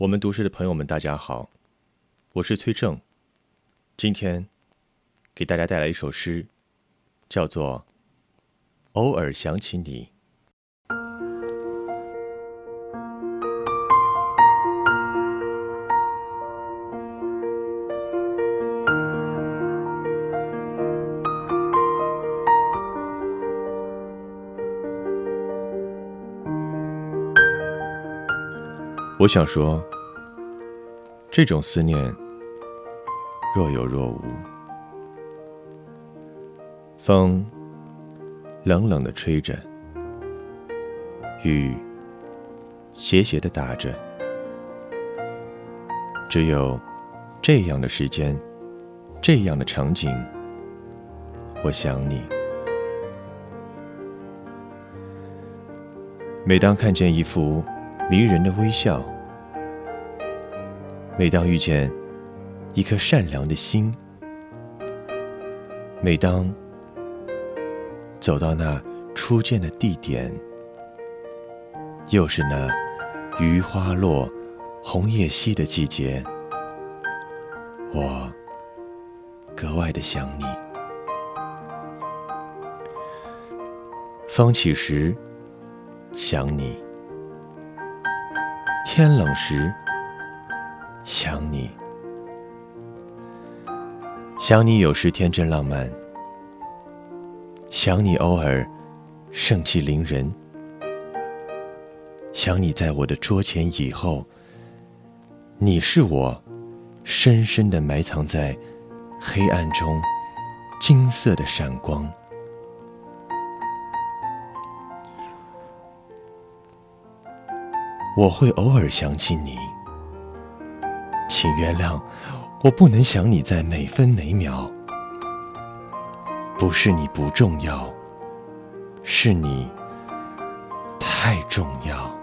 我们读诗的朋友们，大家好，我是崔正。今天给大家带来一首诗，叫做《偶尔想起你》。我想说，这种思念若有若无。风冷冷的吹着，雨斜斜的打着，只有这样的时间，这样的场景，我想你。每当看见一幅。迷人的微笑。每当遇见一颗善良的心，每当走到那初见的地点，又是那榆花落、红叶稀的季节，我格外的想你。风起时，想你。天冷时，想你，想你有时天真浪漫，想你偶尔盛气凌人，想你在我的桌前以后，你是我深深的埋藏在黑暗中金色的闪光。我会偶尔想起你，请原谅，我不能想你在每分每秒。不是你不重要，是你太重要。